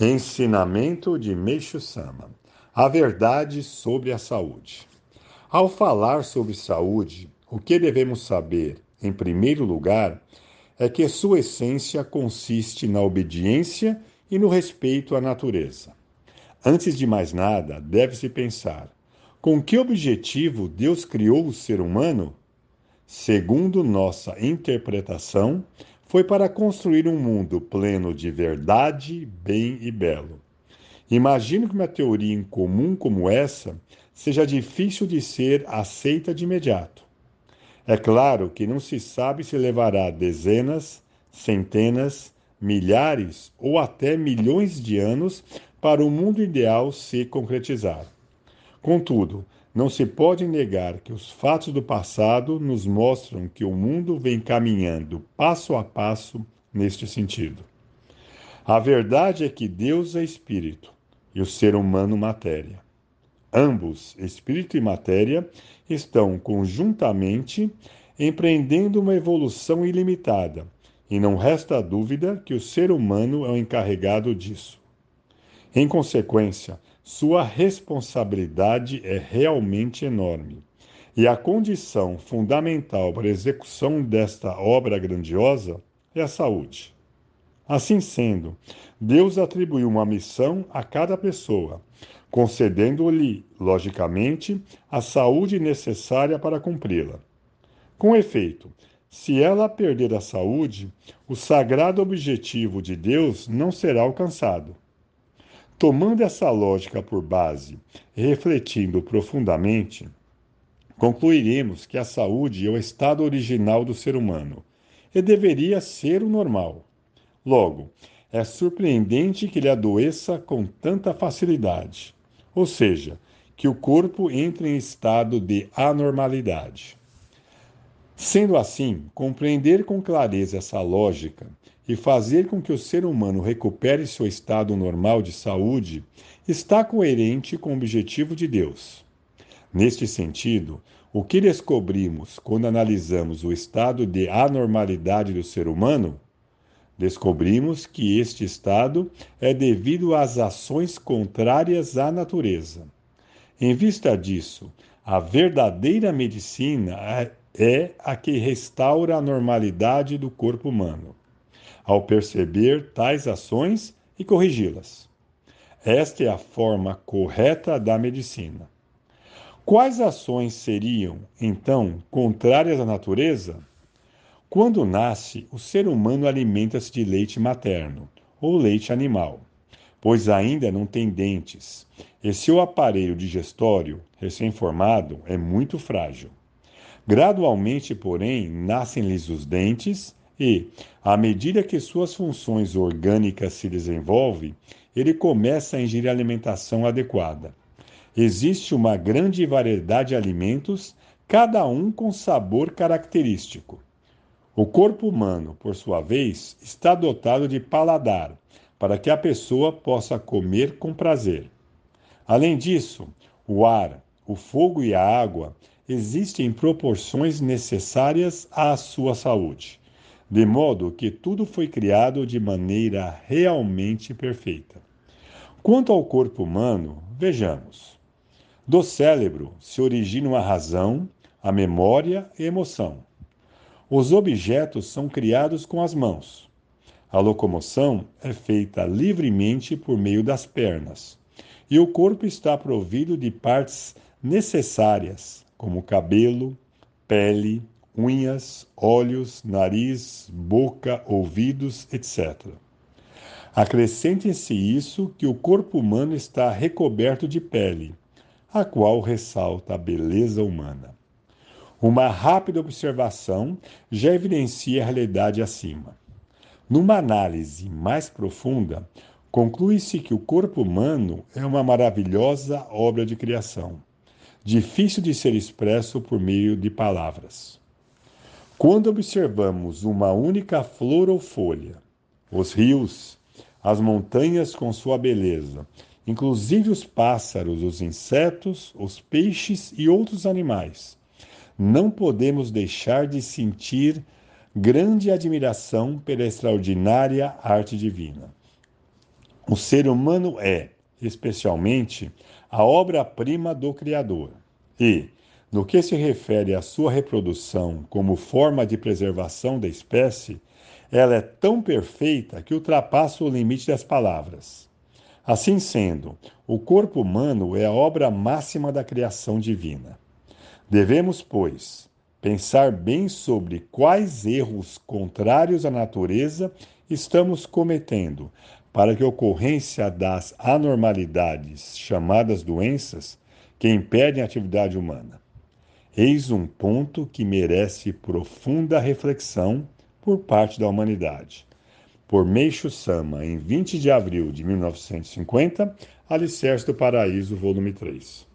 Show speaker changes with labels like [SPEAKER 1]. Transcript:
[SPEAKER 1] Ensinamento de Meixo Sama: A verdade sobre a saúde. Ao falar sobre saúde, o que devemos saber, em primeiro lugar, é que sua essência consiste na obediência e no respeito à natureza. Antes de mais nada, deve-se pensar: com que objetivo Deus criou o ser humano? Segundo nossa interpretação, foi para construir um mundo pleno de verdade, bem e belo. Imagino que uma teoria incomum como essa seja difícil de ser aceita de imediato. É claro que não se sabe se levará dezenas, centenas, milhares ou até milhões de anos para o mundo ideal se concretizar. Contudo, não se pode negar que os fatos do passado nos mostram que o mundo vem caminhando passo a passo neste sentido. A verdade é que Deus é espírito e o ser humano matéria. Ambos, espírito e matéria, estão conjuntamente empreendendo uma evolução ilimitada, e não resta dúvida que o ser humano é o encarregado disso. Em consequência, sua responsabilidade é realmente enorme. E a condição fundamental para a execução desta obra grandiosa é a saúde. Assim sendo, Deus atribuiu uma missão a cada pessoa, concedendo-lhe, logicamente, a saúde necessária para cumpri-la. Com efeito, se ela perder a saúde, o sagrado objetivo de Deus não será alcançado. Tomando essa lógica por base refletindo profundamente, concluiremos que a saúde é o estado original do ser humano e deveria ser o normal. Logo, é surpreendente que ele adoeça com tanta facilidade, ou seja, que o corpo entre em estado de anormalidade. Sendo assim, compreender com clareza essa lógica e fazer com que o ser humano recupere seu estado normal de saúde está coerente com o objetivo de Deus. Neste sentido, o que descobrimos quando analisamos o estado de anormalidade do ser humano? Descobrimos que este estado é devido às ações contrárias à natureza. Em vista disso, a verdadeira medicina é a que restaura a normalidade do corpo humano ao perceber tais ações e corrigi-las. Esta é a forma correta da medicina. Quais ações seriam, então, contrárias à natureza? Quando nasce, o ser humano alimenta-se de leite materno ou leite animal, pois ainda não tem dentes, e seu aparelho digestório, recém-formado, é muito frágil. Gradualmente, porém, nascem-lhes os dentes e, à medida que suas funções orgânicas se desenvolvem, ele começa a ingerir alimentação adequada. Existe uma grande variedade de alimentos, cada um com sabor característico. O corpo humano, por sua vez, está dotado de paladar, para que a pessoa possa comer com prazer. Além disso, o ar, o fogo e a água existem em proporções necessárias à sua saúde de modo que tudo foi criado de maneira realmente perfeita. Quanto ao corpo humano, vejamos. Do cérebro se originam a razão, a memória e a emoção. Os objetos são criados com as mãos. A locomoção é feita livremente por meio das pernas. E o corpo está provido de partes necessárias, como cabelo, pele, unhas, olhos, nariz, boca, ouvidos, etc. Acrescente-se isso que o corpo humano está recoberto de pele, a qual ressalta a beleza humana. Uma rápida observação já evidencia a realidade acima. Numa análise mais profunda, conclui-se que o corpo humano é uma maravilhosa obra de criação, difícil de ser expresso por meio de palavras. Quando observamos uma única flor ou folha, os rios, as montanhas com sua beleza, inclusive os pássaros, os insetos, os peixes e outros animais, não podemos deixar de sentir grande admiração pela extraordinária arte divina. O ser humano é, especialmente, a obra-prima do Criador. E, no que se refere à sua reprodução como forma de preservação da espécie, ela é tão perfeita que ultrapassa o limite das palavras. Assim sendo, o corpo humano é a obra máxima da criação divina. Devemos, pois, pensar bem sobre quais erros contrários à natureza estamos cometendo, para que a ocorrência das anormalidades, chamadas doenças, que impedem a atividade humana. Eis um ponto que merece profunda reflexão por parte da humanidade. Por Meixo Sama, em 20 de abril de 1950, Alicerce do Paraíso, volume 3.